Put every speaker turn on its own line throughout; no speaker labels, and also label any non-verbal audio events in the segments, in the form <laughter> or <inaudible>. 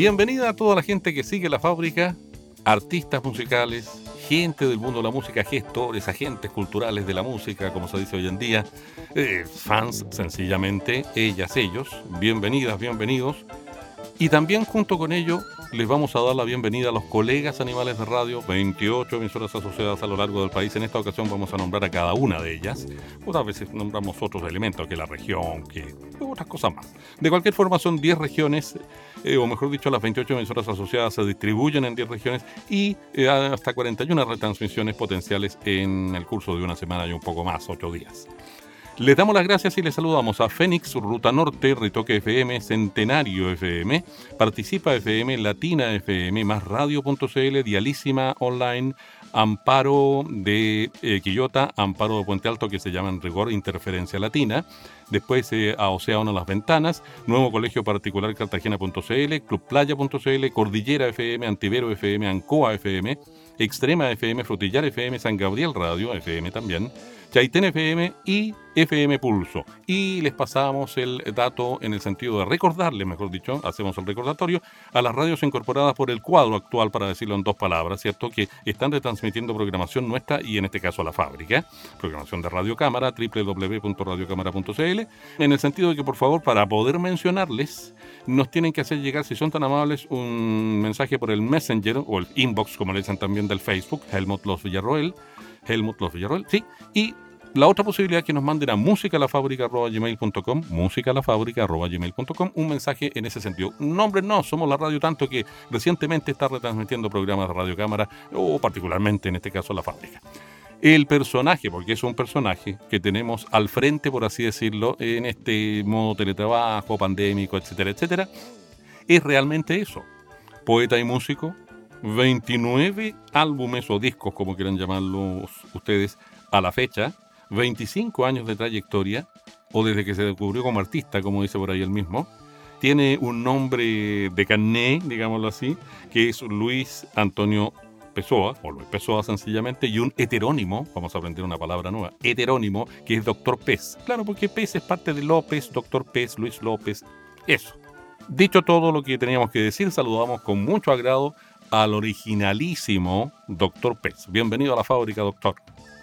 Bienvenida a toda la gente que sigue la fábrica, artistas musicales, gente del mundo de la música, gestores, agentes culturales de la música, como se dice hoy en día, eh, fans sencillamente, ellas, ellos, bienvenidas, bienvenidos. Y también junto con ello les vamos a dar la bienvenida a los colegas animales de radio, 28 emisoras asociadas a lo largo del país. En esta ocasión vamos a nombrar a cada una de ellas. Otras veces nombramos otros elementos, que la región, que otras cosas más. De cualquier forma son 10 regiones, eh, o mejor dicho, las 28 emisoras asociadas se distribuyen en 10 regiones y eh, hasta 41 retransmisiones potenciales en el curso de una semana y un poco más, 8 días. Les damos las gracias y les saludamos a Fénix, Ruta Norte, Ritoque FM, Centenario FM, Participa FM, Latina FM, Más Radio.cl, Dialísima Online, Amparo de eh, Quillota, Amparo de Puente Alto, que se llaman rigor interferencia latina, después eh, a Océano Las Ventanas, Nuevo Colegio Particular Cartagena.cl, Clubplaya.cl, Cordillera FM, Antivero FM, Ancoa FM, Extrema FM, Frutillar FM, San Gabriel Radio FM también, Chaitén FM y FM Pulso. Y les pasamos el dato en el sentido de recordarles, mejor dicho, hacemos el recordatorio, a las radios incorporadas por el cuadro actual, para decirlo en dos palabras, ¿cierto? Que están retransmitiendo programación nuestra y en este caso a la fábrica, programación de Radio Cámara, www.radiocámara.cl, en el sentido de que por favor, para poder mencionarles, nos tienen que hacer llegar, si son tan amables, un mensaje por el Messenger o el inbox, como le dicen también del Facebook, Helmut Los Villarroel, Helmut Los Villarroel, sí, y la otra posibilidad que nos manden a musicalafábrica.gmail.com, musicalafábrica.gmail.com, un mensaje en ese sentido. Nombre no, somos la radio tanto que recientemente está retransmitiendo programas de Radio Cámara, o particularmente en este caso la fábrica. El personaje, porque es un personaje que tenemos al frente, por así decirlo, en este modo teletrabajo, pandémico, etcétera, etcétera, es realmente eso. Poeta y músico, 29 álbumes o discos, como quieran llamarlos ustedes, a la fecha, 25 años de trayectoria, o desde que se descubrió como artista, como dice por ahí el mismo. Tiene un nombre de carné, digámoslo así, que es Luis Antonio Pessoa, o Luis Pessoa sencillamente, y un heterónimo, vamos a aprender una palabra nueva, heterónimo, que es Doctor Pez. Claro, porque Pez es parte de López, Doctor Pez, Luis López, eso. Dicho todo lo que teníamos que decir, saludamos con mucho agrado al originalísimo Doctor Pez. Bienvenido a la fábrica, doctor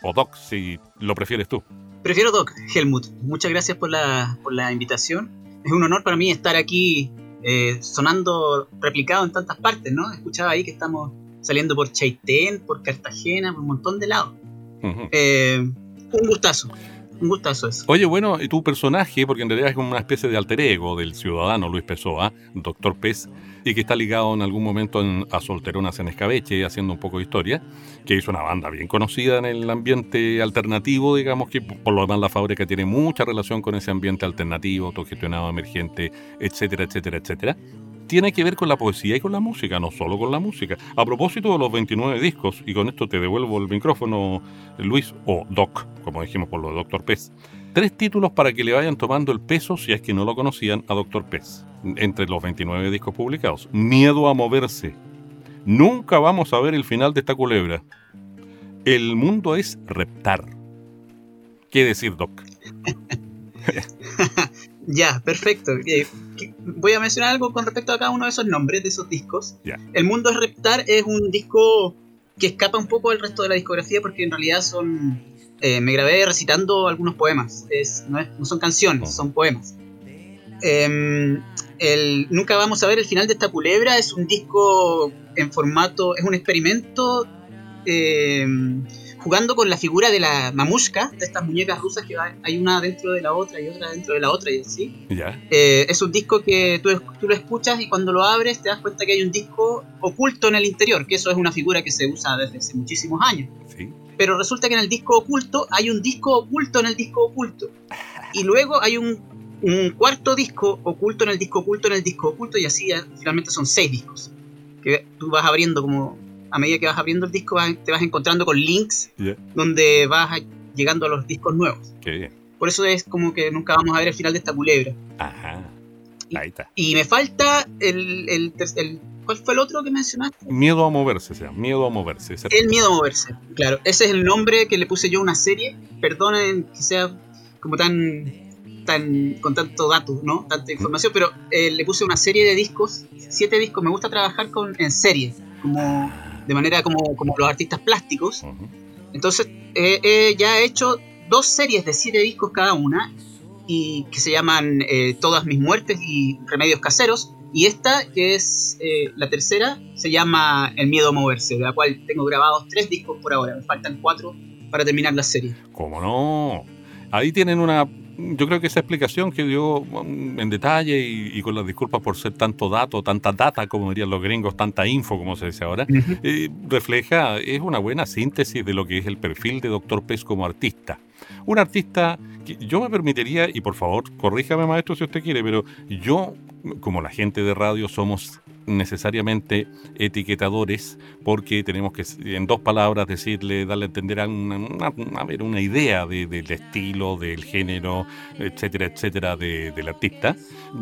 o Doc, si lo prefieres tú.
Prefiero Doc, Helmut. Muchas gracias por la, por la invitación. Es un honor para mí estar aquí eh, sonando replicado en tantas partes, ¿no? Escuchaba ahí que estamos saliendo por Chaitén, por Cartagena, por un montón de lados. Eh, un gustazo. Un gustazo eso.
Oye, bueno, tu personaje, porque en realidad es como una especie de alter ego del ciudadano Luis Pessoa, Doctor Pez, y que está ligado en algún momento a Solteronas en Escabeche, haciendo un poco de historia, que es una banda bien conocida en el ambiente alternativo, digamos que por lo demás la fábrica tiene mucha relación con ese ambiente alternativo, autogestionado, emergente, etcétera, etcétera, etcétera tiene que ver con la poesía y con la música, no solo con la música. A propósito de los 29 discos, y con esto te devuelvo el micrófono, Luis, o Doc, como dijimos por lo de Doctor Pez. Tres títulos para que le vayan tomando el peso, si es que no lo conocían, a Doctor Pez, entre los 29 discos publicados. Miedo a moverse. Nunca vamos a ver el final de esta culebra. El mundo es reptar. ¿Qué decir, Doc? <laughs>
Ya, perfecto. Voy a mencionar algo con respecto a cada uno de esos nombres de esos discos. El Mundo es Reptar es un disco que escapa un poco del resto de la discografía porque en realidad son... Eh, me grabé recitando algunos poemas. Es, no, son canciones, son poemas. Em, el, Nunca vamos a ver el final de esta culebra es un disco en formato, es un experimento em, jugando con la figura de la mamushka, de estas muñecas rusas que hay una dentro de la otra y otra dentro de la otra y así. Eh, es un disco que tú, tú, lo escuchas y cuando lo abres te das cuenta que hay un disco oculto en el interior, que eso es una figura que se usa desde hace muchísimos años. Pero resulta que en el disco oculto hay un disco oculto en el disco oculto. Y luego hay un un cuarto disco oculto en el disco oculto en el disco oculto y así finalmente son seis discos. Que tú vas abriendo como a medida que vas abriendo el disco te vas encontrando con links donde vas llegando a los discos nuevos. Por eso es como que nunca vamos a ver el final de esta culebra.
Ajá. Ahí está.
Y, me falta el, el, ¿Cuál fue el otro que mencionaste?
Miedo a moverse, o sea, miedo a moverse.
El miedo a moverse, claro. Ese es el nombre que le puse yo a una serie. Perdonen que sea como tan tan con tanto dato, ¿no? Tanta información, pero eh, le puse una serie de discos, siete discos. Me gusta trabajar con en serie, como de manera como, como los artistas plásticos. Entonces, ya he hecho dos series de siete discos cada una, y que se llaman eh, Todas mis muertes y Remedios caseros. Y esta, que es eh, la tercera, se llama El miedo a moverse, de la cual tengo grabados tres discos por ahora. Me faltan cuatro para terminar la serie.
¿Cómo no? Ahí tienen una yo creo que esa explicación que dio mm, en detalle y, con las disculpas por ser tanto dato, tanta data, como dirían los gringos, tanta info, como se dice ahora, eh, refleja, es una buena síntesis de lo que es el perfil de Dr. Pez como artista. Un artista que yo me permitiría, y por favor, corríjame maestro si usted quiere, pero yo, como la gente de radio, somos necesariamente etiquetadores porque tenemos que en dos palabras decirle, darle a entender a una, ver, una idea del estilo, del género, etcétera, etcétera, del artista.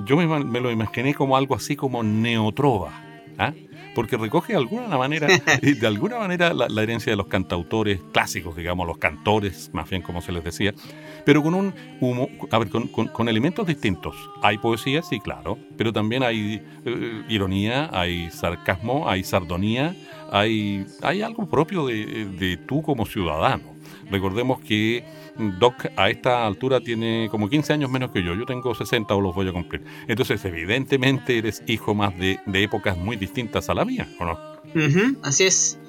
Yo me, me, lo imaginé como algo así como neotrova. ¿ah? Porque recoge de alguna manera, <laughs> de alguna manera la, herencia de los cantautores clásicos, digamos, los cantores, más bien como se les decía, pero con un humo, a ver, con, elementos distintos. Hay poesía, sí, claro, pero también hay eh, ironía, hay sarcasmo, hay sardonía, hay, hay algo propio de, de tú como ciudadano. Recordemos que Doc a esta altura tiene como 15 años menos que yo, yo tengo 60 o los voy a cumplir. Entonces, evidentemente eres hijo más de, épocas muy distintas a la mía, ¿o no?
así es.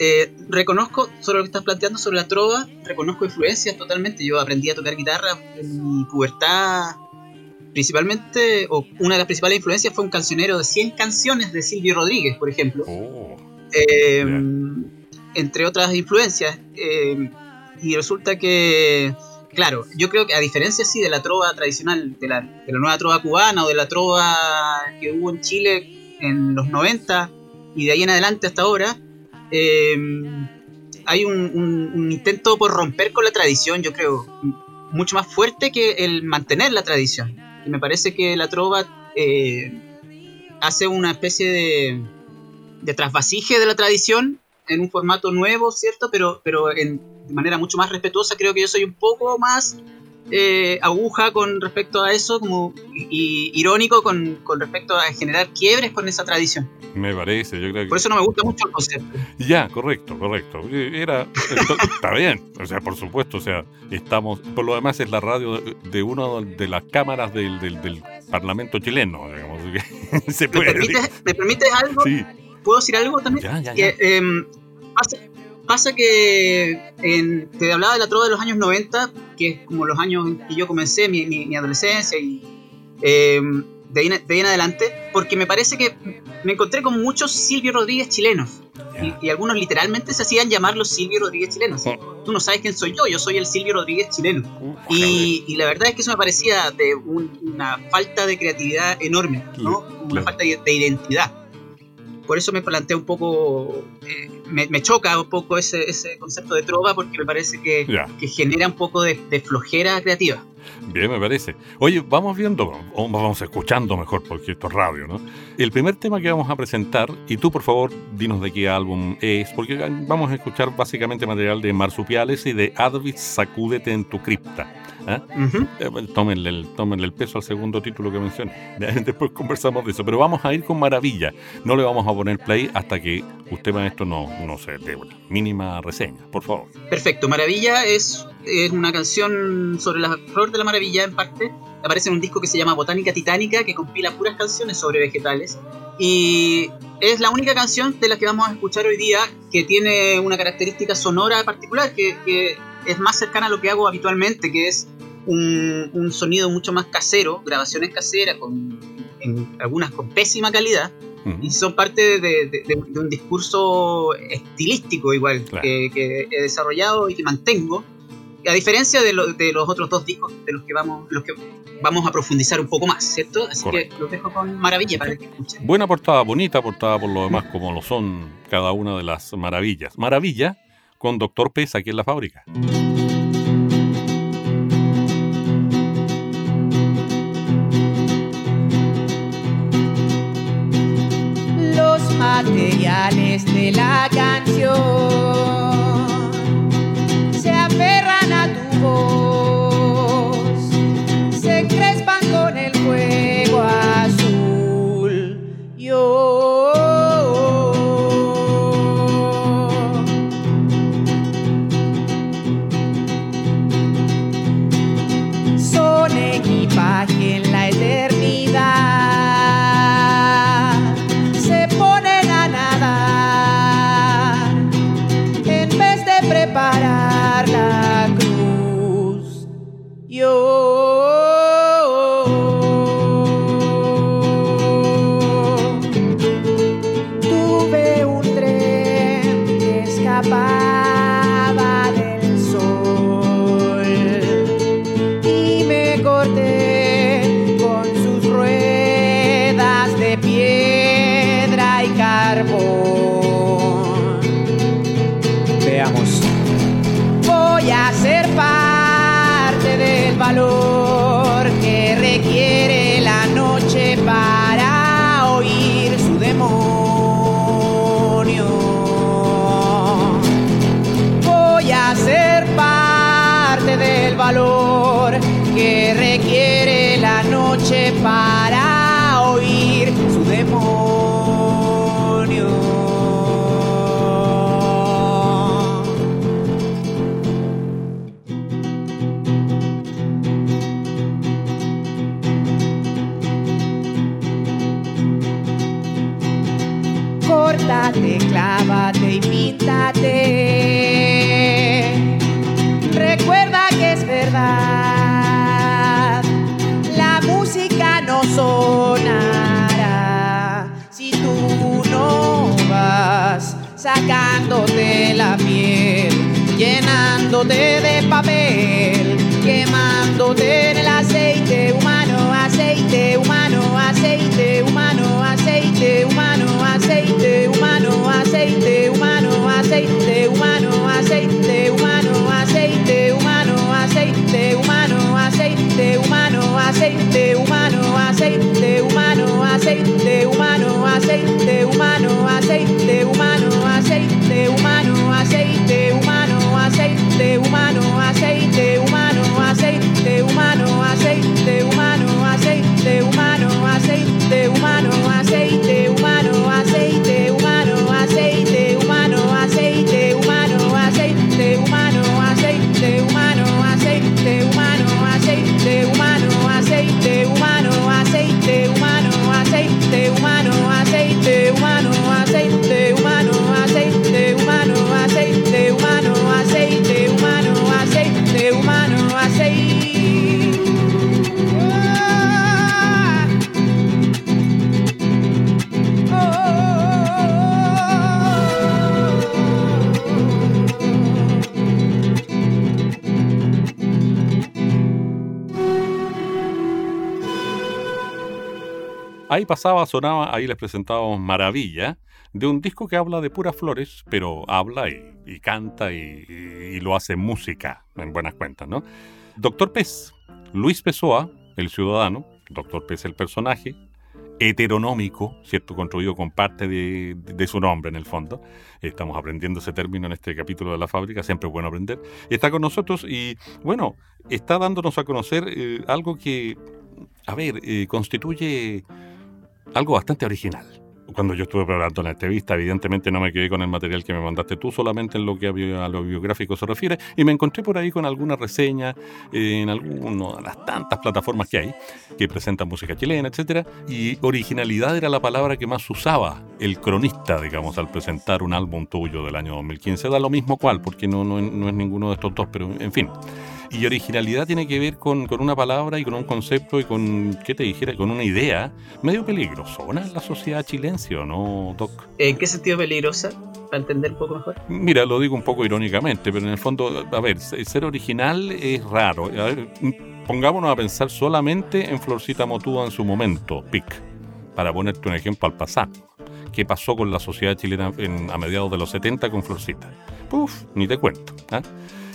Eh, reconozco, sobre lo que estás planteando sobre la trova, reconozco influencias totalmente. Yo aprendí a tocar guitarra en mi pubertad, principalmente, o una de las principales influencias fue un cancionero de 100 canciones de Silvio Rodríguez, por ejemplo. Oh, eh, entre otras influencias. Eh, y resulta que, claro, yo creo que a diferencia sí de la trova tradicional, de la, de la nueva trova cubana o de la trova que hubo en Chile en los 90 y de ahí en adelante hasta ahora, em, hay un, intento por romper con la tradición, yo creo, mucho más fuerte que el mantener la tradición. Y me parece que la trova eh, hace una especie de, de trasvasije de la tradición en un formato nuevo, ¿cierto? Pero, pero en, de manera mucho más respetuosa. Creo que yo soy un poco más eh, aguja con respecto a eso, como y, irónico con, con, respecto a generar quiebres con esa tradición.
Me parece, yo creo que...
Por eso no me gusta mucho el concepto.
Ya, correcto, correcto. Era, <laughs> está bien, o sea, por supuesto, o sea, estamos, por lo demás es la radio de una de las cámaras del, del, Parlamento chileno, digamos. <laughs>
Se puede, ¿Me, permites, ¿Me, permites, algo? Sí. ¿Puedo decir algo también?
Ya, ya,
ya. Que, eh, Pasa que te hablaba de la trova de los años 90, que es como los años en que yo comencé mi, mi, adolescencia y eh, de, ahí, en adelante, porque me parece que me encontré con muchos Silvio Rodríguez chilenos. Y, algunos literalmente se hacían llamar los Silvio Rodríguez chilenos. Tú no sabes quién soy yo, yo soy el Silvio Rodríguez chileno. Y, la verdad es que eso me parecía de una falta de creatividad enorme, ¿no? Una falta de identidad por eso me plantea un poco, eh, me, choca un poco ese, ese, concepto de trova porque me parece que, que genera un poco de, flojera creativa.
Bien, me parece. Oye, vamos viendo, o vamos escuchando mejor, porque esto es radio, ¿no? El primer tema que vamos a presentar, y tú por favor dinos de qué álbum es, porque vamos a escuchar básicamente material de Marsupiales y de Advis Sacúdete en tu cripta. ¿Ah? Eh, tómenle, el, peso al segundo título que mencioné. <laughs> Después conversamos de eso. Pero vamos a ir con maravilla. No le vamos a poner play hasta que usted, maestro, no, no se dé una mínima reseña, por favor.
Perfecto. Maravilla es, es una canción sobre la flor de la maravilla, en parte. Aparece en un disco que se llama Botánica Titánica, que compila puras canciones sobre vegetales. Y es la única canción de la que vamos a escuchar hoy día que tiene una característica sonora particular, que, que es más cercana a lo que hago habitualmente, que es un, sonido mucho más casero, grabaciones caseras, con, algunas con pésima calidad, y son parte de, un discurso estilístico igual que, he desarrollado y que mantengo, A diferencia de, de, los otros dos discos de los que vamos, los que vamos a profundizar un poco más, ¿cierto? Así que los dejo con maravilla para que escuchen.
Buena portada, bonita portada por lo demás, como lo son cada una de las maravillas. Maravilla con Doctor Pez aquí en la fábrica.
materiales de la canción se aferran a tu voz. De papel, quemándote en el aceite humano, aceite humano, aceite humano, aceite humano, aceite humano, aceite humano, aceite humano, aceite humano, aceite humano, aceite humano, aceite humano, aceite humano, aceite humano, aceite humano, aceite humano, aceite humano, aceite humano, aceite humano aceite humano, aceite
Ahí pasaba, sonaba, ahí les presentábamos Maravilla, de un disco que habla de puras flores, pero habla y, canta y, lo hace música, en buenas cuentas, ¿no? Doctor Pez, Luis Pessoa, el ciudadano, Doctor Pez el personaje, heteronómico, ¿cierto? Construido con parte de, su nombre en el fondo. Estamos aprendiendo ese término en este capítulo de la fábrica, siempre es bueno aprender. Está con nosotros y, bueno, está dándonos a conocer eh, algo que, a ver, eh, constituye algo bastante original. Cuando yo estuve preparando la entrevista, evidentemente no me quedé con el material que me mandaste tú, solamente en lo que a lo biográfico se refiere, y me encontré por ahí con alguna reseña en alguna de las tantas plataformas que hay que presentan música chilena, etcétera, y originalidad era la palabra que más usaba el cronista, digamos, al presentar un álbum tuyo del año 2015. Da lo mismo cual, porque no, no, no es ninguno de estos dos, pero en fin. Y originalidad tiene que ver con, con, una palabra y con un concepto y con, ¿qué te dijera? Con una idea medio peligrosona en la sociedad chilense, ¿o no, Doc?
¿En qué sentido peligrosa? para entender un poco mejor.
Mira, lo digo un poco irónicamente, pero en el fondo, a ver, ser original es raro. A ver, pongámonos a pensar solamente en Florcita Motúa en su momento, PIC, para ponerte un ejemplo al pasar. ¿Qué pasó con la sociedad chilena en, a mediados de los 70 con Florcita? Puf, ni te cuento. ¿ah?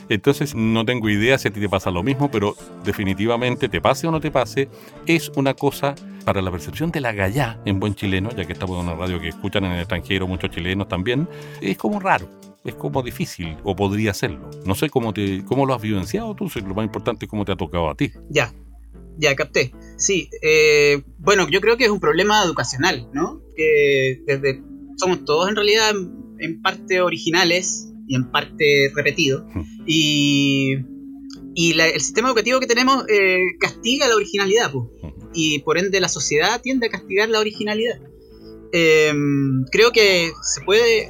Entonces no tengo idea si a ti te pasa lo mismo, pero definitivamente, te pase o no te pase, es una cosa para la percepción de la gallá en buen chileno, ya que estamos en una radio que escuchan en el extranjero muchos chilenos también, es como raro, es como difícil, o podría serlo. No sé cómo, te, cómo lo has vivenciado tú, lo más importante es cómo te ha tocado a ti.
Ya, ya capté. Sí, eh, bueno, yo creo que es un problema educacional, ¿no? Que desde somos todos en realidad en parte originales y en parte repetido. Y, y el sistema educativo que tenemos eh, castiga la originalidad, y por ende la sociedad tiende a castigar la originalidad. Em, creo que se puede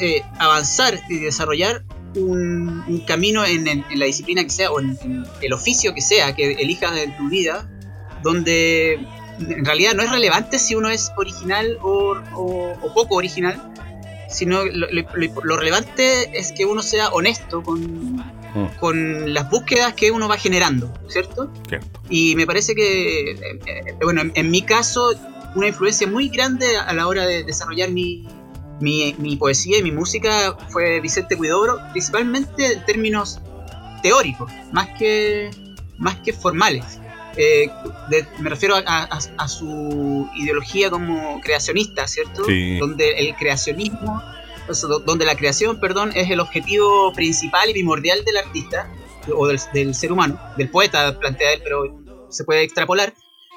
eh, avanzar y desarrollar un, camino en, la disciplina que sea o en, el oficio que sea que elijas en tu vida, donde en realidad no es relevante si uno es original o, o poco original, sino lo, relevante es que uno sea honesto con, mm. con las búsquedas que uno va generando, ¿cierto? Y me parece que, eh, eh, bueno, en, mi caso, una influencia muy grande a la hora de desarrollar mi, mi, poesía y mi música fue Vicente Cuidobro, principalmente en términos teóricos, más que, más que formales. Eh, me refiero a, su ideología como creacionista, ¿cierto? Donde el creacionismo, donde la creación, perdón, es el objetivo principal y primordial del artista o del, ser humano, del poeta, plantea él, pero se puede extrapolar.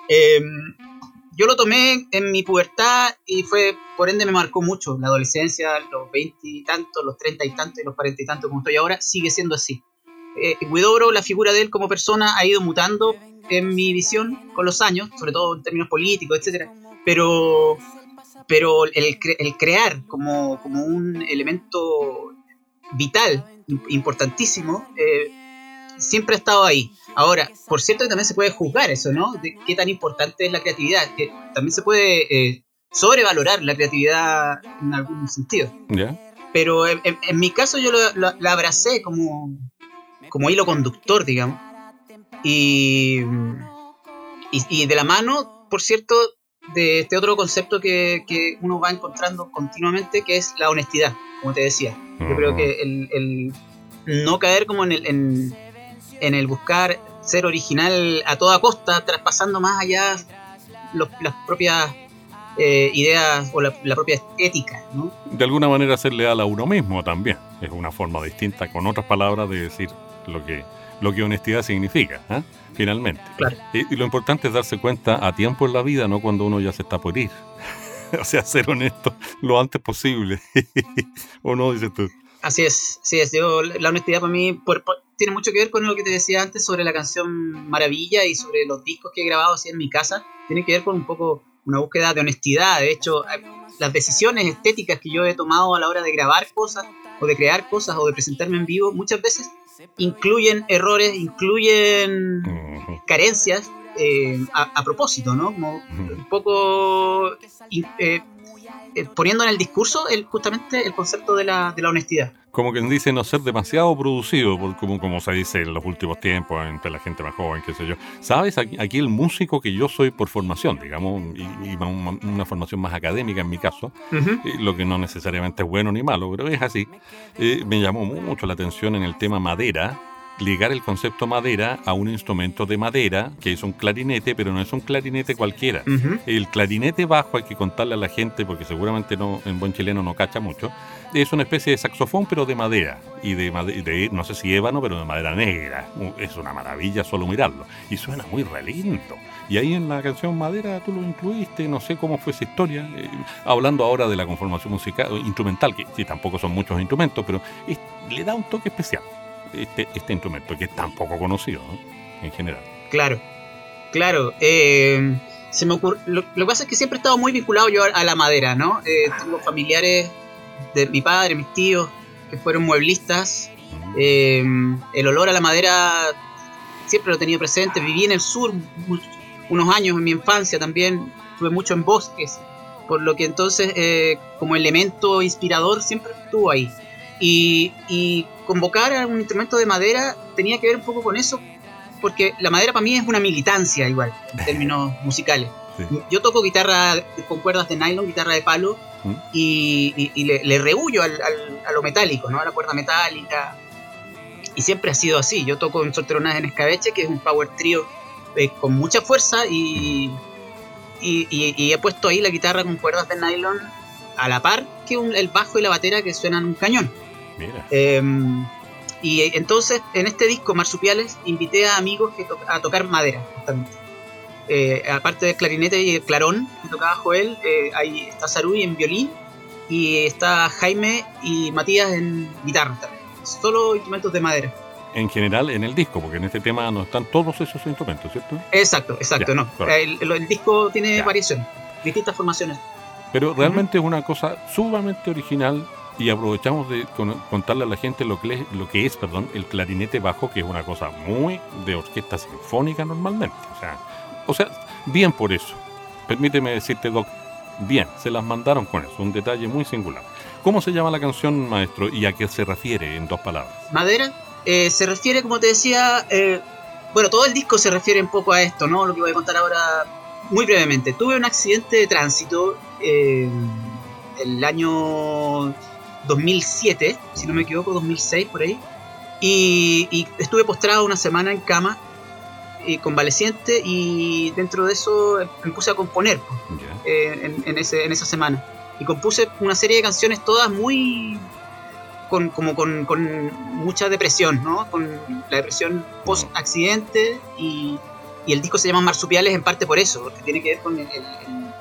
Em, yo lo tomé en mi pubertad y fue, por ende me marcó mucho. La adolescencia, los veinte y tantos, los treinta y tantos y los cuarenta y tantos como estoy ahora, sigue siendo así. Eh, Guidobro, la figura de él como persona ha ido mutando en mi visión con los años, sobre todo en términos políticos, etcétera. Pero, pero el, el crear como, como, un elemento vital, importantísimo, eh, siempre ha estado ahí. Ahora, por cierto, también se puede juzgar eso, ¿no? De qué tan importante es la creatividad, que también se puede eh, sobrevalorar la creatividad en algún sentido. Pero en, mi caso yo la abracé como, como hilo conductor, digamos. Y, y, de la mano, por cierto, de este otro concepto que, que, uno va encontrando continuamente, que es la honestidad, como te decía. Yo creo que el, el no caer como en el, en, en, el buscar ser original a toda costa, traspasando más allá las propias eh, ideas o la, propia ética.
De alguna manera ser leal a uno mismo también. Es una forma distinta, con otras palabras, de decir lo que, lo que honestidad significa, ¿eh? finalmente. Y, lo importante es darse cuenta a tiempo en la vida, no cuando uno ya se está por ir. <laughs> o sea, ser honesto lo antes posible. <laughs> ¿O no, dices tú?
Así es, sí es. Yo, la honestidad para mí tiene mucho que ver con lo que te decía antes sobre la canción Maravilla y sobre los discos que he grabado así en mi casa. Tiene que ver con un poco una búsqueda de honestidad. De hecho, las decisiones estéticas que yo he tomado a la hora de grabar cosas o de crear cosas o de presentarme en vivo, muchas veces incluyen errores, incluyen carencias eh, a, propósito, ¿no? Como un poco eh, eh, poniendo en el discurso el, justamente el concepto de la, de la honestidad
como quien dice, no ser demasiado producido, como, como se dice en los últimos tiempos entre la gente más joven, qué sé yo. ¿Sabes? Aquí, el músico que yo soy por formación, digamos, y, una formación más académica en mi caso, lo que no necesariamente es bueno ni malo, pero es así, eh, me llamó mucho la atención en el tema madera, ligar el concepto madera a un instrumento de madera, que es un clarinete, pero no es un clarinete cualquiera. El clarinete bajo hay que contarle a la gente, porque seguramente no, en buen chileno no cacha mucho, es una especie de saxofón, pero de madera. Y de, de, no sé si ébano, pero de madera negra. Es una maravilla solo mirarlo. Y suena muy re Y ahí en la canción Madera tú lo incluiste, no sé cómo fue esa historia. Eh, hablando ahora de la conformación musical, instrumental, que sí, tampoco son muchos instrumentos, pero le da un toque especial este, este instrumento, que es tan poco conocido en general.
Claro, claro. Eh, se me ocurre, lo, que pasa es que siempre he estado muy vinculado yo a, la madera, ¿no? Eh, tengo familiares de mi padre, mis tíos, que fueron mueblistas. Eh, el olor a la madera siempre lo he tenido presente. Viví en el sur unos años en mi infancia también. Estuve mucho en bosques. Por lo que entonces, eh, como elemento inspirador, siempre estuvo ahí. Y, convocar a un instrumento de madera tenía que ver un poco con eso, porque la madera para mí es una militancia igual, en <laughs> términos musicales. Yo toco guitarra con cuerdas de nylon, guitarra de palo, ¿Mm? y, le, le, rehuyo al, a lo metálico, ¿no? a la cuerda metálica. Y siempre ha sido así. Yo toco en Solteronas en Escabeche, que es un power trio eh, con mucha fuerza, y, y, he puesto ahí la guitarra con cuerdas de nylon a la par que el bajo y la batera que suenan un cañón. Em, y entonces en este disco, Marsupiales, invité a amigos que a tocar madera, justamente. Eh, aparte del clarinete y el clarón que tocaba Joel, eh, ahí está Sarui en violín y está Jaime y Matías en guitarra también. Solo instrumentos de madera.
En general en el disco, porque en este tema no están todos esos instrumentos, ¿cierto?
Exacto, exacto, no. El, disco tiene variaciones, distintas formaciones.
Pero realmente es una cosa sumamente original y aprovechamos de contarle a la gente lo que, es, lo que es perdón, el clarinete bajo, que es una cosa muy de orquesta sinfónica normalmente. O sea, bien por eso. Permíteme decirte, Doc, bien, se las mandaron con eso, un detalle muy singular. ¿Cómo se llama la canción, maestro, y a qué se refiere en dos palabras?
Madera eh, se refiere, como te decía, eh, bueno, todo el disco se refiere un poco a esto, ¿no? Lo que voy a contar ahora muy brevemente. Tuve un accidente de tránsito eh, el año 2007, si no me equivoco, 2006 por ahí. Y, estuve postrado una semana en cama, y convaleciente, y dentro de eso me puse a componer en, ese, en esa semana. Y compuse una serie de canciones todas muy... Con, como con, mucha depresión, ¿no? Con la depresión post-accidente y, el disco se llama Marsupiales en parte por eso, porque tiene que ver con el,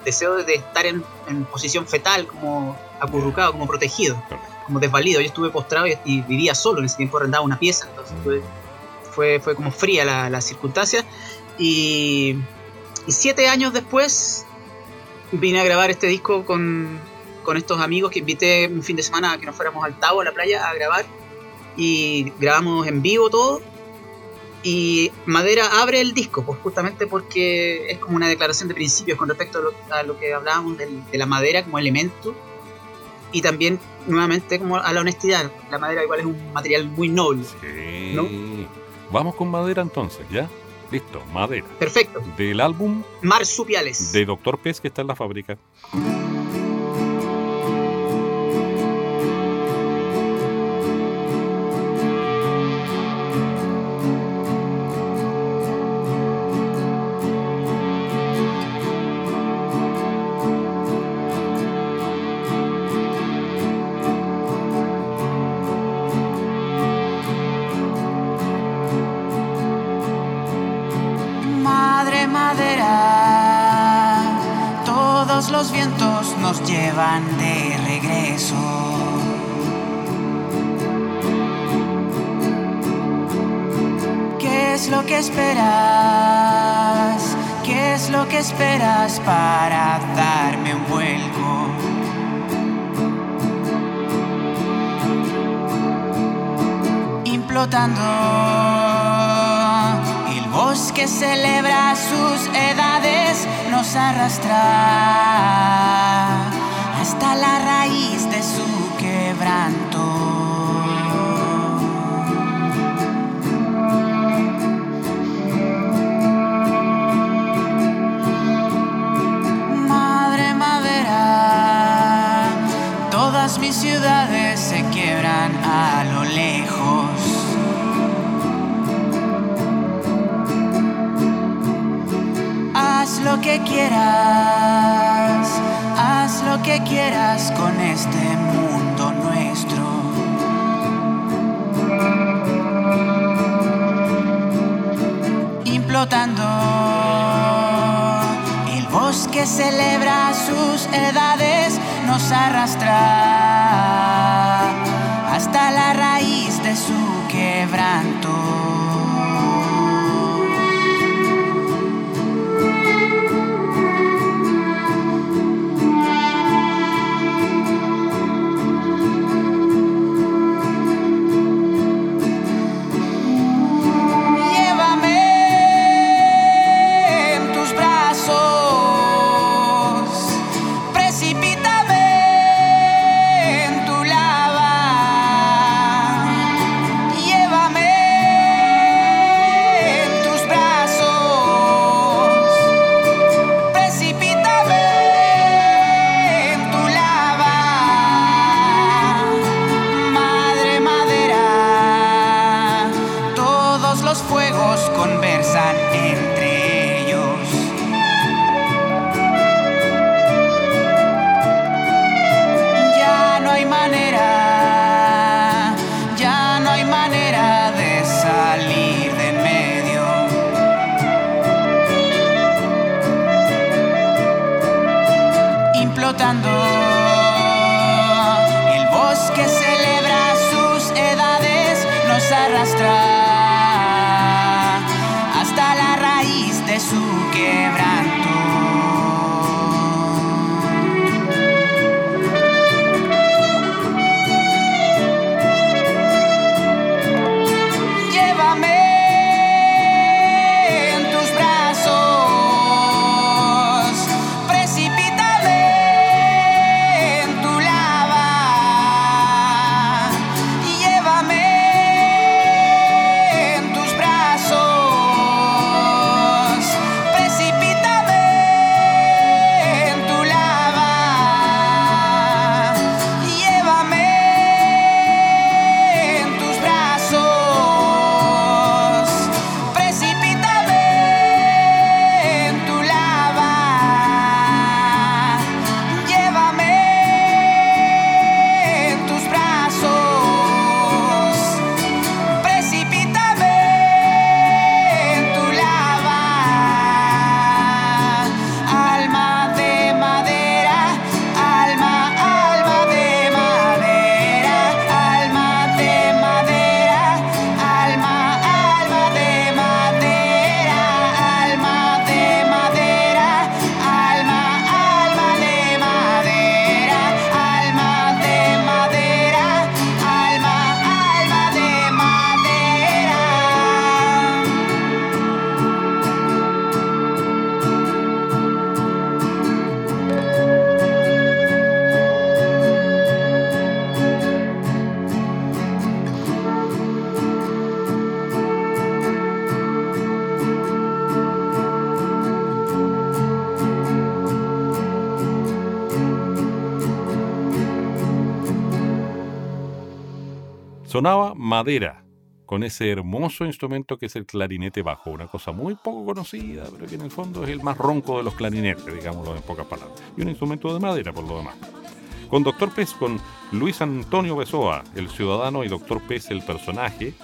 deseo de estar en, posición fetal, como acurrucado, como protegido como desvalido. Yo estuve postrado y, vivía solo, en ese tiempo arrendaba una pieza, entonces fue, fue como fría la, la circunstancia. Y, siete años después vine a grabar este disco con, con estos amigos que invité un fin de semana a que nos fuéramos al Tavo, a la playa, a grabar. Y grabamos en vivo todo. Y Madera abre el disco, pues justamente porque es como una declaración de principios con respecto a lo, que hablábamos de la madera como elemento y también nuevamente como a la honestidad. La madera igual es un material muy noble.
Sí. Vamos con madera entonces, ¿ya? Listo, madera.
Perfecto.
Del álbum
Marsupiales.
De Doctor Pez que está en la fábrica.
Llevan de regreso. ¿Qué es lo que esperas? ¿Qué es lo que esperas para darme un vuelco? Implotando bosque celebra sus edades, nos arrastra hasta la raíz de su quebranto. Madre madera, todas mis ciudades se quiebran a lo lejos. Que quieras lo que quieras con este mundo nuestro. Implotando, el bosque celebra sus edades, nos arrastra hasta la raíz de su quebranto.
Sonaba madera, con ese hermoso instrumento que es el clarinete bajo, una cosa muy poco conocida, pero que en el fondo es el más ronco de los clarinetes, digámoslo en pocas palabras, y un instrumento de madera por lo demás. Con Doctor Pez, con Luis Antonio Besoa, el ciudadano, y Doctor Pez, el personaje,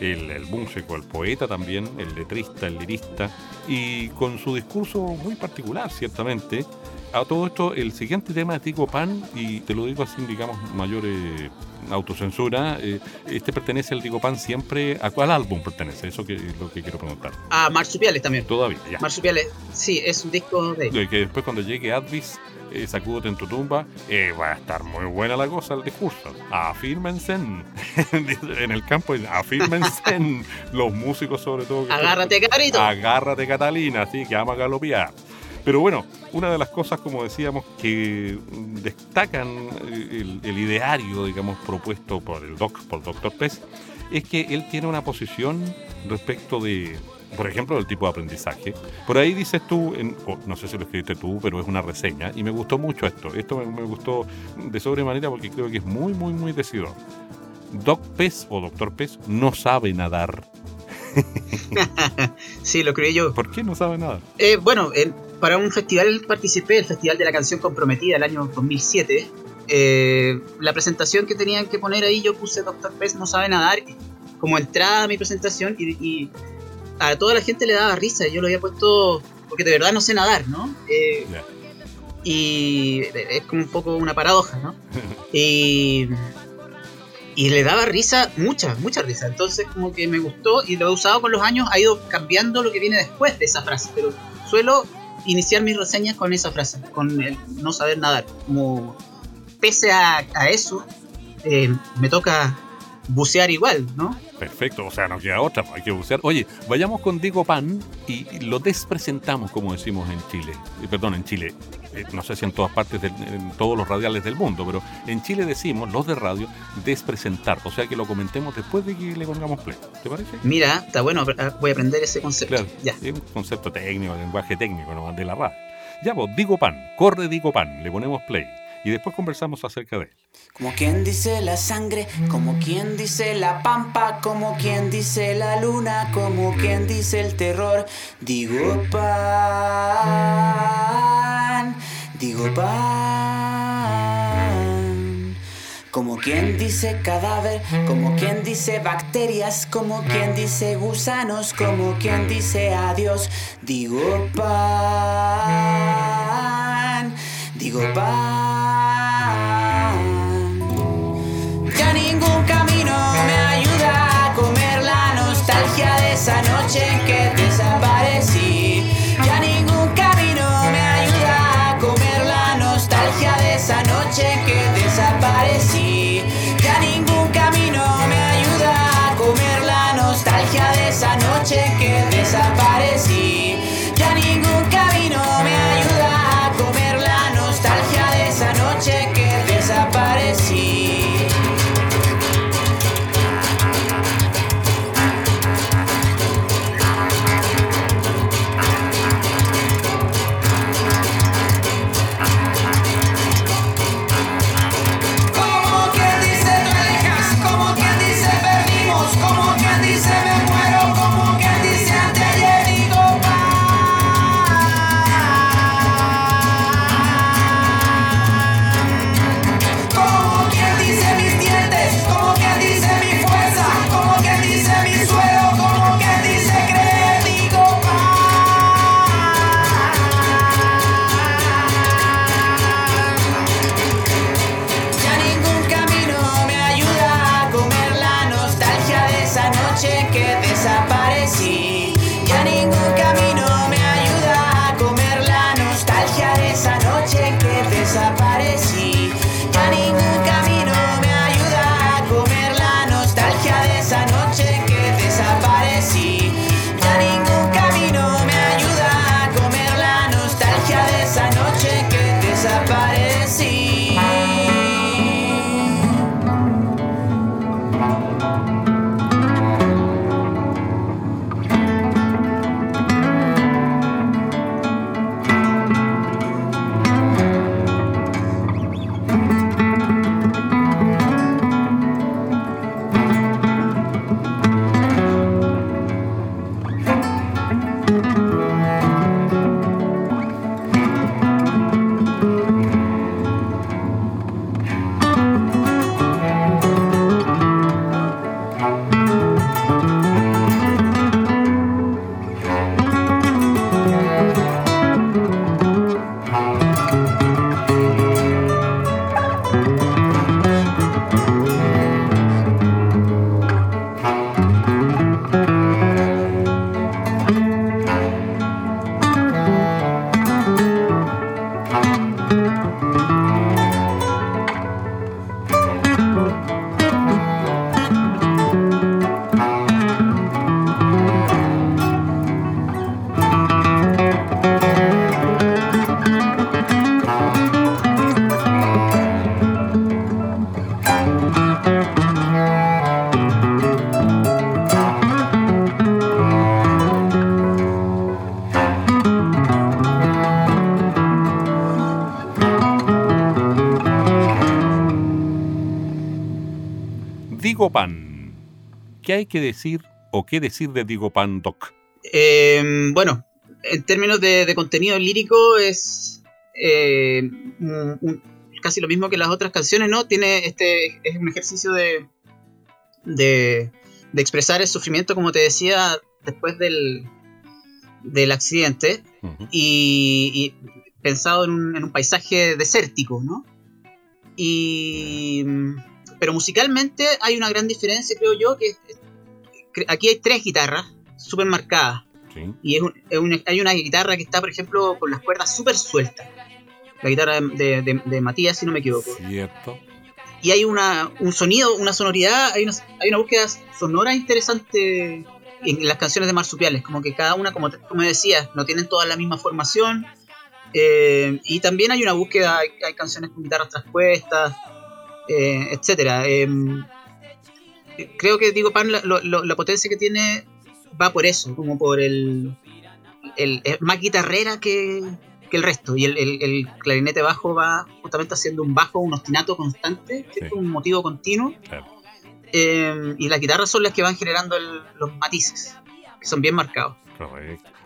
el, el músico, el poeta también, el letrista, el lirista, y con su discurso muy particular, ciertamente. A todo esto, el siguiente tema es Tico Pan, y te lo digo así, digamos, mayores autocensura, eh, este pertenece al Pan siempre. ¿A cuál álbum pertenece? Eso que es lo que quiero preguntar.
A Marsupiales también.
Todavía, ya.
Marsupiales, sí, es un disco de.
que después, cuando llegue Advis, eh, Sacúdote en tu tumba, eh, va a estar muy buena la cosa, el discurso. Afírmense en <laughs> el campo, afírmense <laughs> los músicos sobre todo.
Agárrate, Carito.
Agárrate, Catalina, así que ama galopiar. Pero bueno, una de las cosas, como decíamos, que destacan el, ideario, digamos, propuesto por el doc, por Dr. Pez, es que él tiene una posición respecto de, por ejemplo, del tipo de aprendizaje. Por ahí dices tú, no sé si lo escribiste tú, pero es una reseña, y me gustó mucho esto. Esto me, gustó de sobremanera porque creo que es muy, muy, muy decidor. Doc Pez o Doctor Pez no sabe nadar. <laughs>
sí, lo creí yo.
¿Por qué no sabe nadar?
Eh, bueno, para un festival participé, el Festival de la Canción Comprometida del año 2007. Eh, la presentación que tenían que poner ahí, yo puse Doctor Pez no sabe nadar como entrada a mi presentación y, a toda la gente le daba risa. Yo lo había puesto porque de verdad no sé nadar, ¿no? Eh, y es como un poco una paradoja, ¿no? y, y le daba risa, mucha, mucha risa. Entonces como que me gustó y lo he usado con los años, ha ido cambiando lo que viene después de esa frase, pero suelo iniciar mis reseñas con esa frase, con el no saber nadar. Como pese a, eso, eh, me toca bucear igual, ¿no?
Perfecto, o sea, no queda otra, hay que bucear. Oye, vayamos con Diego Pan y lo despresentamos, como decimos en Chile, eh, perdón, en Chile, eh, no sé si en todas partes, en todos los radiales del mundo, pero en Chile decimos, los de radio, despresentar, o sea que lo comentemos después de que le pongamos play. ¿Te parece?
Mira, está bueno, voy a aprender ese concepto.
Claro, ya. es un concepto técnico, lenguaje técnico, ¿no? de la radio. Ya vos, Diego Pan, corre Diego Pan, le ponemos play y después conversamos acerca de él.
Como quien dice la sangre, como quien dice la pampa, como quien dice la luna, como quien dice el terror. Digo pan, digo pan. Como quien dice cadáver, como quien dice bacterias, como quien dice gusanos, como quien dice adiós, digo pan, digo pan. Ya ningún camino me ayuda a comer la nostalgia de esa noche en que cheque.
Digopan. ¿Qué hay que decir o qué decir de Digopan, Doc?
Eh, bueno, en términos de, contenido lírico es eh, casi lo mismo que las otras canciones, ¿no? Tiene este es un ejercicio de, de, expresar el sufrimiento, como te decía, después del, del accidente y, pensado en un, en un, paisaje desértico, ¿no? Y, pero musicalmente hay una gran diferencia, creo yo, que aquí hay tres guitarras súper marcadas. Y es hay una guitarra que está, por ejemplo, con las cuerdas súper sueltas. La guitarra de, Matías, si no me equivoco.
Cierto.
Y hay una, un sonido, una sonoridad, hay una, hay una búsqueda sonora interesante en las canciones de Marsupiales. Como que cada una, como me decías, no tienen toda la misma formación. Eh, y también hay una búsqueda, hay, canciones con guitarras traspuestas, eh, etcétera. Em, creo que digo Pan, la potencia que tiene va por eso, como por el, el, más guitarrera que, el resto. Y el, clarinete bajo va justamente haciendo un bajo, un ostinato constante, un motivo continuo. Eh, y las guitarras son las que van generando los matices, que son bien marcados.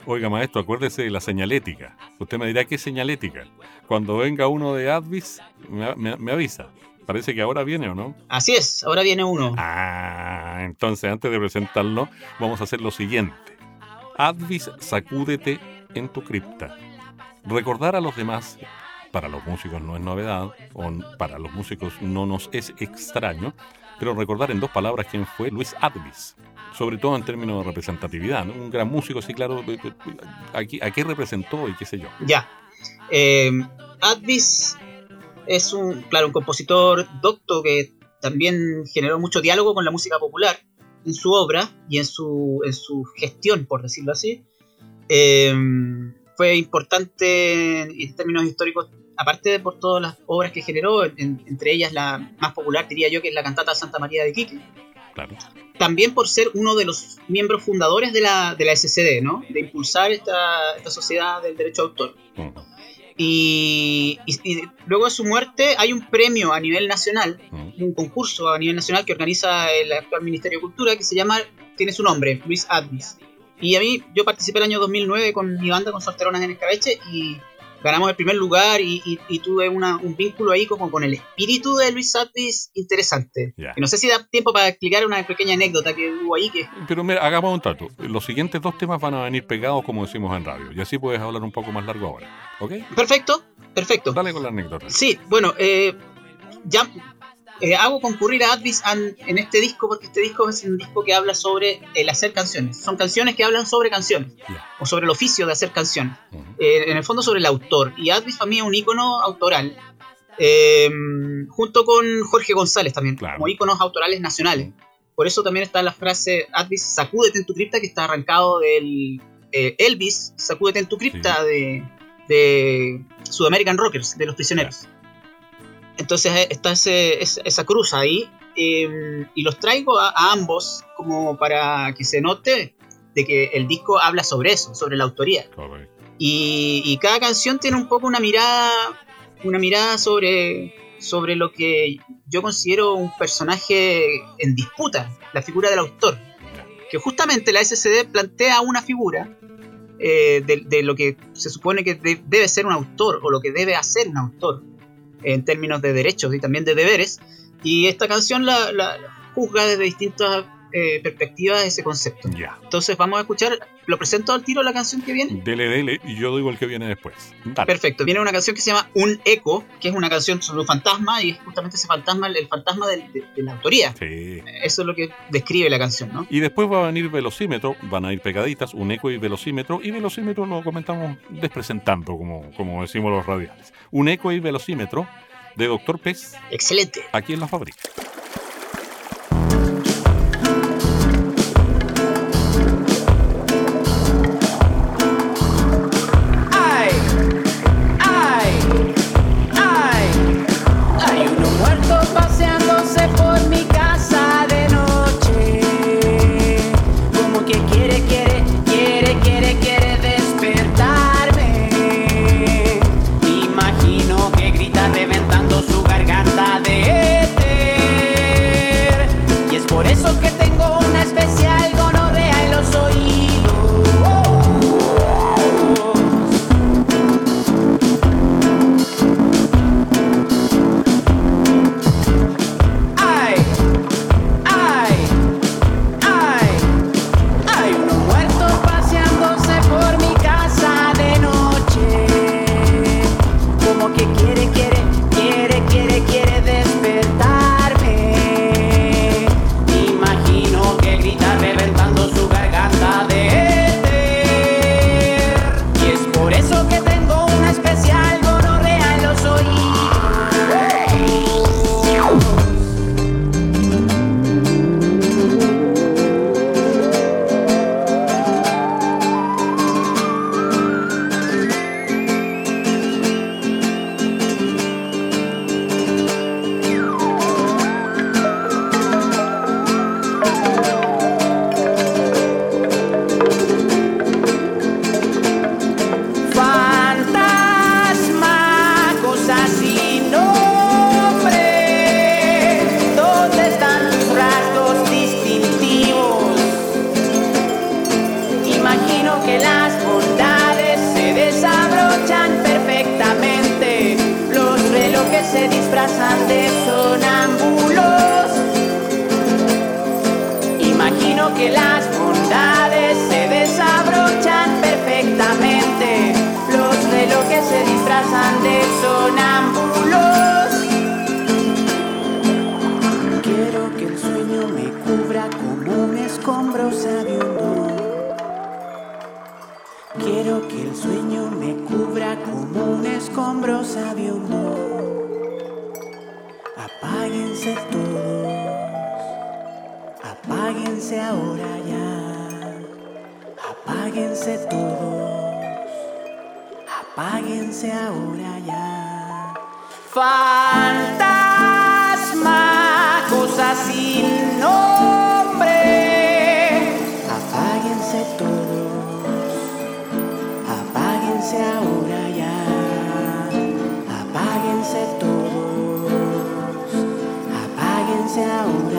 Oiga, maestro, acuérdese de la señalética. Usted me dirá qué señalética. Cuando venga uno de Advis, me avisa. Parece que ahora viene, ¿o no?
Así es, ahora viene uno.
Ah, entonces antes de presentarlo, vamos a hacer lo siguiente. Advis, sacúdete en tu cripta. Recordar a los demás, para los músicos no es novedad, o para los músicos no nos es extraño, pero recordar en dos palabras quién fue Luis Advis, sobre todo en términos de representatividad, Un gran músico, sí, claro, ¿a qué representó y qué sé yo?
Ya. Eh, Advis es un, claro, un compositor docto que también generó mucho diálogo con la música popular en su obra y en su, en su gestión, por decirlo así. Eh, fue importante en términos históricos, aparte de por todas las obras que generó, entre ellas la más popular diría yo que es la cantata Santa María de Quique. También por ser uno de los miembros fundadores de la, de la SCD, ¿no? De impulsar esta, esta sociedad del derecho de autor. Y, luego de su muerte hay un premio a nivel nacional, un concurso a nivel nacional que organiza el actual Ministerio de Cultura que se llama, tiene su nombre, Luis Advis. Y a mí, yo participé el año 2009 con mi banda, con Solteronas en Escabeche, y ganamos el primer lugar y, tuve un vínculo ahí como con el espíritu de Luis Satis interesante. Y no sé si da tiempo para explicar una pequeña anécdota que hubo ahí. Que...
Pero mira, hagamos un trato. Los siguientes dos temas van a venir pegados como decimos en radio y así puedes hablar un poco más largo ahora. ¿Ok?
Perfecto, perfecto.
Dale con la anécdota.
Sí, bueno, eh, ya eh, hago concurrir a Advis en este disco porque este disco es un disco que habla sobre el hacer canciones. Son canciones que hablan sobre canciones o sobre el oficio de hacer canciones. Eh, en el fondo sobre el autor. Y Advis para mí es un ícono autoral. Em, junto con Jorge González también, como íconos autorales nacionales. Por eso también está la frase Advis, sacúdete en tu cripta, que está arrancado del eh, Elvis, sacúdete en tu cripta de, de Sudamerican Rockers, de los prisioneros. Entonces eh, está esa cruz ahí em, y los traigo a, ambos como para que se note de que el disco habla sobre eso, sobre la autoría. Y, cada canción tiene un poco una mirada, una mirada sobre, sobre lo que yo considero un personaje en disputa, la figura del autor. Que justamente la SCD plantea una figura eh, de, lo que se supone que debe ser un autor o lo que debe hacer un autor en términos de derechos y también de deberes. Y esta canción la, la juzga desde distintas eh, perspectivas ese concepto. Entonces vamos a escuchar, lo presento al tiro la canción que viene.
Dele, dele, y yo digo el que viene después.
Perfecto, viene una canción que se llama Un Eco, que es una canción sobre un fantasma y es justamente ese fantasma, el fantasma de, la autoría.
Sí.
Eso es lo que describe la canción, ¿no?
Y después va a venir velocímetro, van a ir pegaditas, un eco y velocímetro, y velocímetro lo comentamos despresentando, como, como decimos los radiales. Un eco y velocímetro de Doctor Pez.
Excelente.
Aquí en la fábrica.
Quiero que el sueño me cubra como un escombro sabiendo. Apáguense todos, apáguense ahora ya, apáguense todos, apáguense ahora ya. Fantasma, cosas sin nombre, apáguense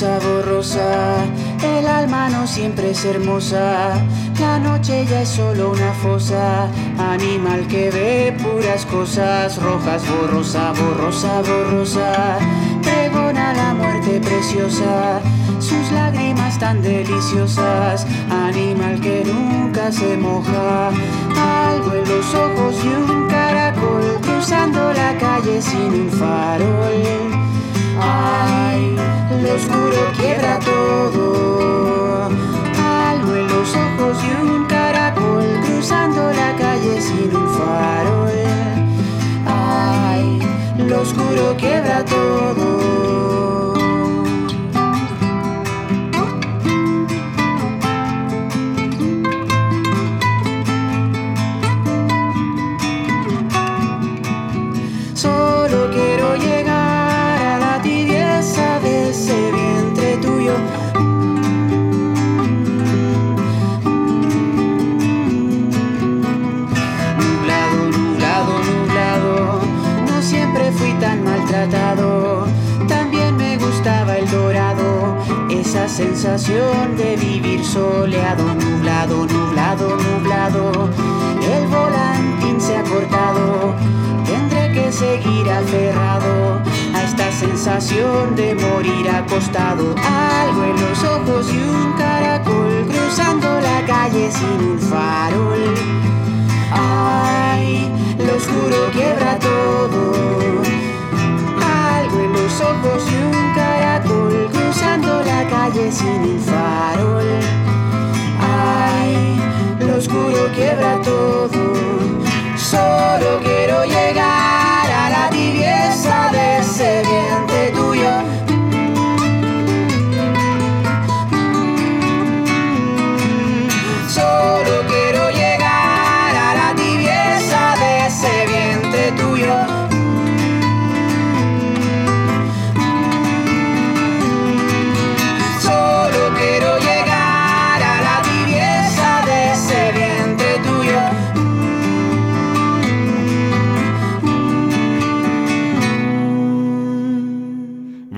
Borrosa, borrosa, el alma no siempre es hermosa, la noche ya es solo una fosa, animal que ve puras cosas. Rojas, borrosa, borrosa, borrosa, pregona la muerte preciosa, sus lágrimas tan deliciosas, animal que nunca se moja, algo en los ojos y un caracol. Cruzando la calle sin un farol. Ay, lo oscuro quiebra todo. Algo en los ojos y un caracol cruzando la calle sin un farol. Ay, lo oscuro quiebra todo. Sensación de vivir soleado. Nublado, nublado, nublado. El volantín se ha cortado. Tendré que seguir aferrado a esta sensación de morir acostado. Algo en los ojos y un caracol cruzando la calle sin un farol. Ay, lo oscuro quiebra todo. Algo en los ojos y un caracol cruzando la calle sin un farol. Ay, lo oscuro quiebra todo. Solo quiero llegar a la tibieza de ese vientre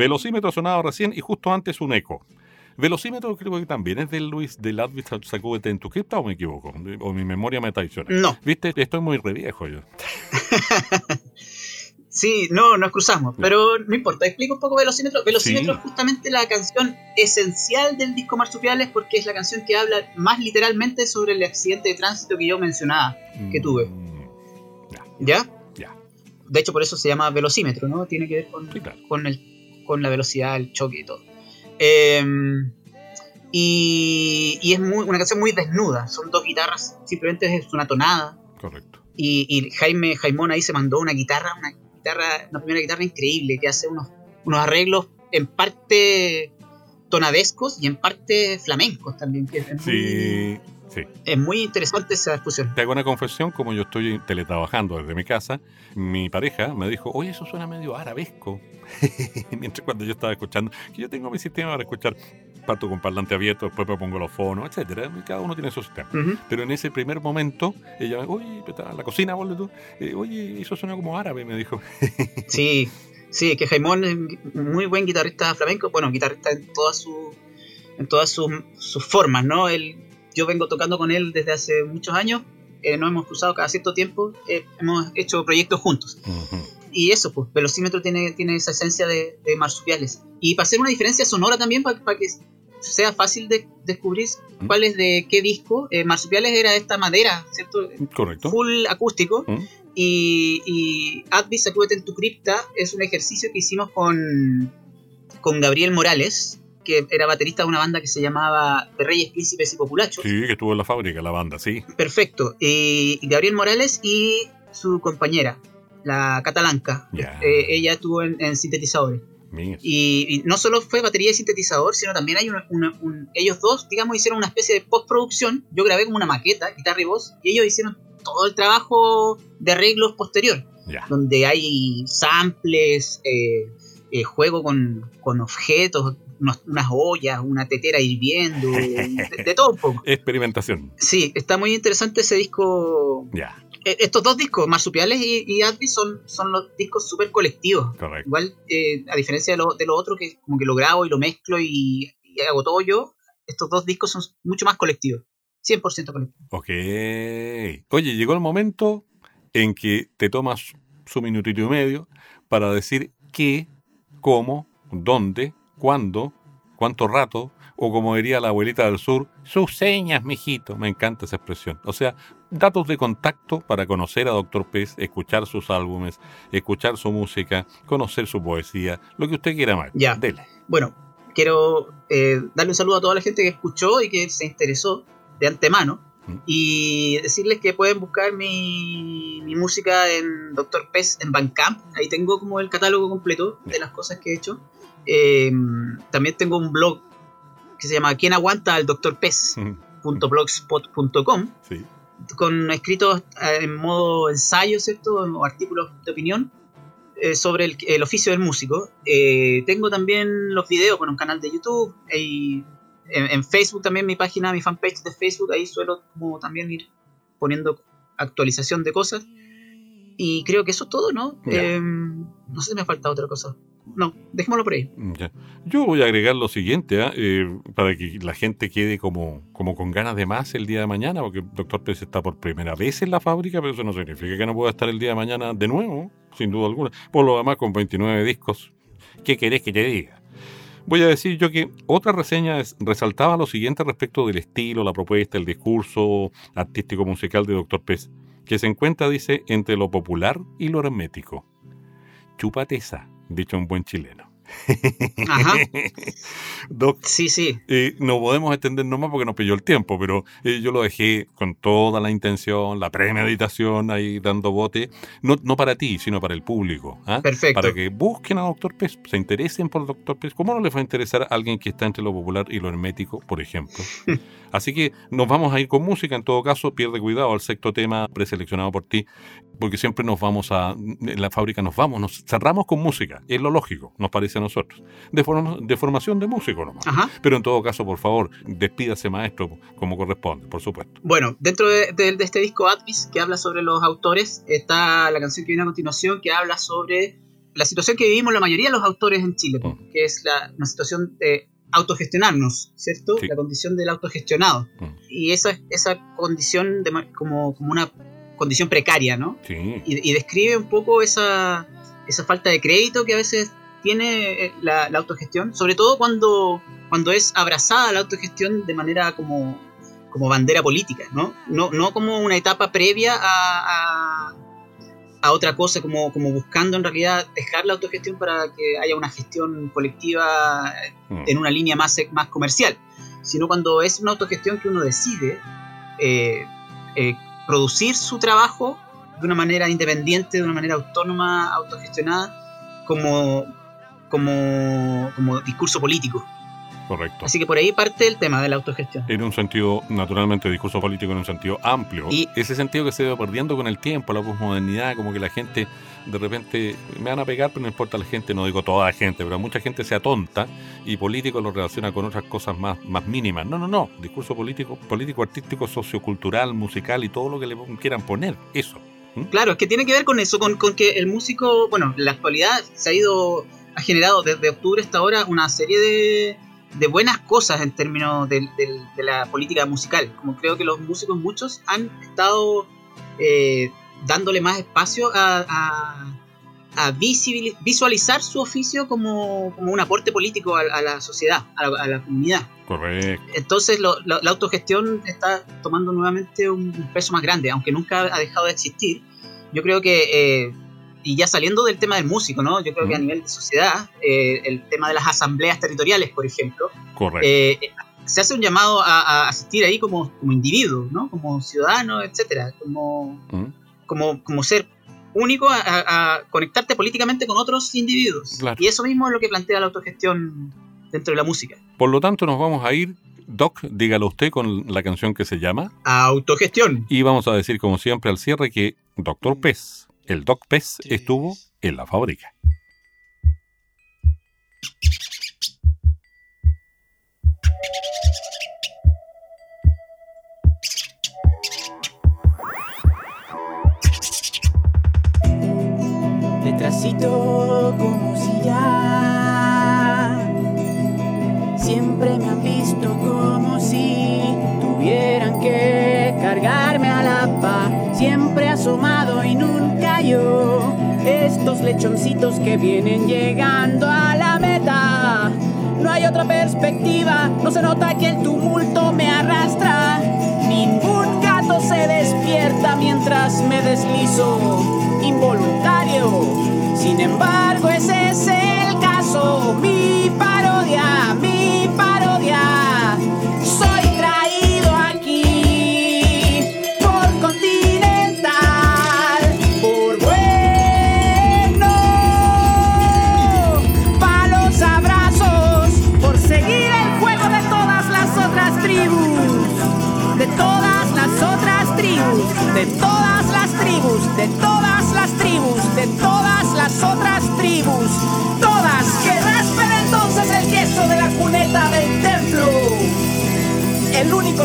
Velocímetro sonado recién y justo antes un eco. Velocímetro creo que también es de Luis de Ludwig sacó de Tentuquita o me equivoco, o mi memoria me traiciona.
No.
Viste, estoy muy re viejo yo. <laughs>
Sí, no, nos cruzamos, pero no importa, explico un poco Velocímetro. Velocímetro es justamente la canción esencial del disco Marsupiales porque es la canción que habla más literalmente sobre el accidente de tránsito que yo mencionaba, que mm, tuve. ¿Ya?
Ya.
De hecho, por eso se llama velocímetro, ¿no? Tiene que ver con, con, el, con la velocidad, el choque y todo. Em, y, y, es muy, una canción muy desnuda, son dos guitarras, simplemente es una tonada.
Correcto.
Y, y Jaime Jaimón ahí se mandó una guitarra, una guitarra, una primera guitarra increíble que hace unos, unos arreglos en parte tonadescos y en parte flamencos también. Que es
sí, sí.
Es muy interesante esa discusión.
Te hago una confesión, como yo estoy teletrabajando desde mi casa, mi pareja me dijo, oye, eso suena medio arabesco. <laughs> Mientras cuando yo estaba escuchando, que yo tengo mi sistema para escuchar parto con parlante abierto, después me pongo los fonos, etcétera. Cada uno tiene su sistema. Pero en ese primer momento, ella me oye, la cocina, boludo. Eh, oye, eso suena como árabe, me dijo. <laughs>
sí, sí, que Jaimón es muy buen guitarrista flamenco, bueno, guitarrista en todas sus en todas sus, formas, ¿no? Él, yo vengo tocando con él desde hace muchos años, eh, nos hemos cruzado cada cierto tiempo, eh, hemos hecho proyectos juntos. Y eso, pues, Velocímetro tiene, tiene esa esencia de, marsupiales. Y para hacer una diferencia sonora también, para, para que sea fácil de descubrir mm. cuál es de qué disco. Eh, Marsupiales era esta madera, ¿cierto?
Correcto.
Full acústico. Mm. Y, y Advis, Acúbete en tu cripta, es un ejercicio que hicimos con, con Gabriel Morales, que era baterista de una banda que se llamaba De Reyes, Príncipes y Populachos.
Sí, que estuvo en la fábrica, la banda, sí.
Perfecto. Y Gabriel Morales y su compañera, la catalanca. Eh, ella estuvo en sintetizadores. Y, no solo fue batería y sintetizador, sino también hay ellos dos, digamos, hicieron una especie de postproducción. Yo grabé como una maqueta, guitarra y voz, y ellos hicieron todo el trabajo de arreglos posterior, donde hay samples, eh, eh, juego con, objetos, unas ollas, una tetera hirviendo, de, todo un poco. <laughs>
Experimentación.
Sí, está muy interesante ese disco.
Ya.
Eh, estos dos discos, Marsupiales y, y son, son los discos súper colectivos. Igual, eh, a diferencia de lo, de lo otro, que como que lo grabo y lo mezclo y, hago todo yo, estos dos discos son mucho más colectivos. 100% colectivos.
Ok. Oye, llegó el momento en que te tomas su minutito y medio para decir qué, cómo, dónde, cuándo, cuánto rato, o como diría la abuelita del sur, sus señas, mijito. Me encanta esa expresión. O sea, datos de contacto para conocer a Doctor Pez, escuchar sus álbumes, escuchar su música, conocer su poesía, lo que usted quiera más.
Ya. Dele. Bueno, quiero eh, darle un saludo a toda la gente que escuchó y que se interesó de antemano. Mm. Y decirles que pueden buscar mi, música en Doctor Pez en Bandcamp. Ahí tengo como el catálogo completo de las cosas que he hecho. Eh, también tengo un blog que se llama ¿Quién aguanta al Doctor Pez? sí. con escritos eh, en modo ensayo, ¿cierto? O artículos de opinión eh, sobre el, oficio del músico. Eh, tengo también los videos con un canal de YouTube y en, Facebook también mi página, mi fanpage de Facebook, ahí suelo como también ir poniendo actualización de cosas. Y creo que eso es todo, ¿no? no sé si me ha faltado otra cosa no, dejémoslo por ahí.
Mm, Yo voy a agregar lo siguiente, ¿ah? eh, para que la gente quede como, como con ganas de más el día de mañana, porque el doctor Pérez está por primera vez en la fábrica, pero eso no significa que no pueda estar el día de mañana de nuevo, sin duda alguna. Por lo demás, con 29 discos, ¿qué querés que te diga? Voy a decir yo que otra reseña resaltaba lo siguiente respecto del estilo, la propuesta, el discurso artístico musical de Doctor Pez, que se encuentra, dice, entre lo popular y lo hermético. Chupateza dicho un buen chileno.
Ajá. <laughs> sí, sí.
Eh, no podemos extendernos más porque nos pilló el tiempo, pero eh, yo lo dejé con toda la intención, la premeditación ahí dando bote, no, no para ti, sino para el público. ¿ah?
Perfecto.
Para que busquen a Doctor Pez, se interesen por Doctor Pez. ¿Cómo no les va a interesar a alguien que está entre lo popular y lo hermético, por ejemplo? <laughs> Así que nos vamos a ir con música, en todo caso, pierde cuidado al sexto tema preseleccionado por ti, porque siempre nos vamos a, en la fábrica nos vamos, nos cerramos con música, es lo lógico, nos parece a nosotros. De, de formación de músico nomás. Pero en todo caso, por favor, despídase maestro como corresponde, por supuesto.
Bueno, dentro de, este disco Atvis, que habla sobre los autores, está la canción que viene a continuación, que habla sobre la situación que vivimos la mayoría de los autores en Chile, mm. que es la, una situación de autogestionarnos, ¿cierto? La condición del autogestionado. Mm. Y esa, esa condición de, como, como una condición precaria, ¿no?
Sí.
Y, describe un poco esa, esa falta de crédito que a veces tiene eh, la, autogestión, sobre todo cuando, cuando es abrazada la autogestión de manera como, como bandera política, ¿no? ¿no? No como una etapa previa a, a, otra cosa, como, como buscando en realidad dejar la autogestión para que haya una gestión colectiva mm. en una línea más, más comercial, sino cuando es una autogestión que uno decide eh, eh, producir su trabajo de una manera independiente, de una manera autónoma, autogestionada, como, como, como discurso político.
Correcto.
Así que por ahí parte el tema de la autogestión.
En un sentido, naturalmente, discurso político en un sentido amplio. Y ese sentido que se va perdiendo con el tiempo, la posmodernidad, como que la gente de repente me van a pegar, pero no importa la gente, no digo toda la gente, pero mucha gente se atonta y político lo relaciona con otras cosas más, más mínimas. No, no, no. Discurso político, político, artístico, sociocultural, musical y todo lo que le quieran poner. Eso.
¿Mm? Claro, es que tiene que ver con eso, con, con que el músico, bueno, en la actualidad se ha ido, ha generado desde octubre hasta ahora una serie de de buenas cosas en términos de, la política musical. Como creo que los músicos muchos han estado eh, dándole más espacio a, a, visualizar su oficio como, un aporte político a, la sociedad, a la, comunidad.
Correcto.
Entonces la autogestión está tomando nuevamente un, peso más grande, aunque nunca ha dejado de existir. Yo creo que... Eh, y ya saliendo del tema del músico, ¿no? Yo creo que a nivel de sociedad, eh, el tema de las asambleas territoriales, por ejemplo, eh, se hace un llamado a, asistir ahí como, como individuo, ¿no? Como ciudadano, etcétera, como, como, como ser único a, conectarte políticamente con otros individuos. Y eso mismo es lo que plantea la autogestión dentro de la música.
Por lo tanto, nos vamos a ir Doc, dígalo usted con la canción que se llama
Autogestión.
Y vamos a decir, como siempre, al cierre que Doctor Pez el Doc Pez estuvo en la fábrica.
Detrásito como si ya siempre me han visto como si tuvieran que cargarme a la paz, siempre nunca estos lechoncitos que vienen llegando a la meta. No hay otra perspectiva, no se nota que el tumulto me arrastra.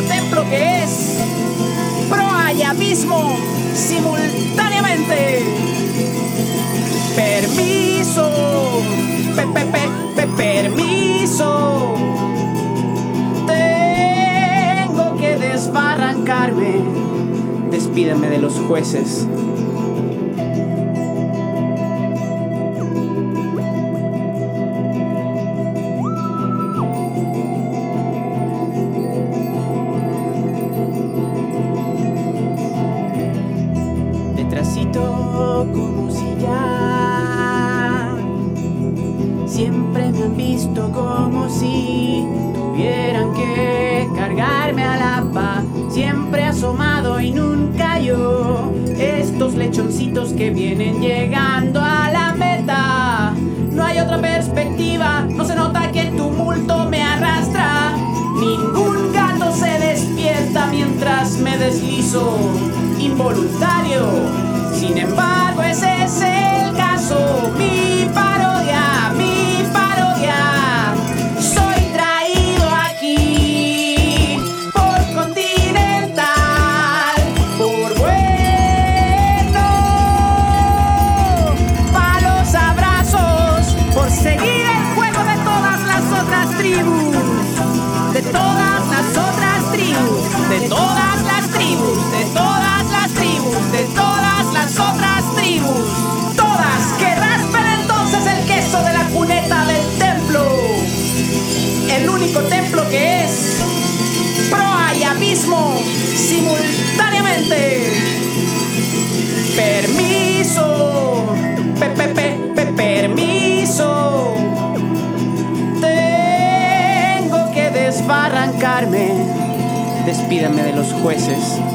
Templo que es proa y abismo simultáneamente. Permiso, pe, pe, pe, permiso. Tengo que desbarrancarme despídame de los jueces. Vienen llegando a la meta. No hay otra perspectiva, no se nota que el tumulto me arrastra. Ningún gato se despierta mientras me deslizo, involuntario. Sin embargo, ese es el Despídame de los jueces.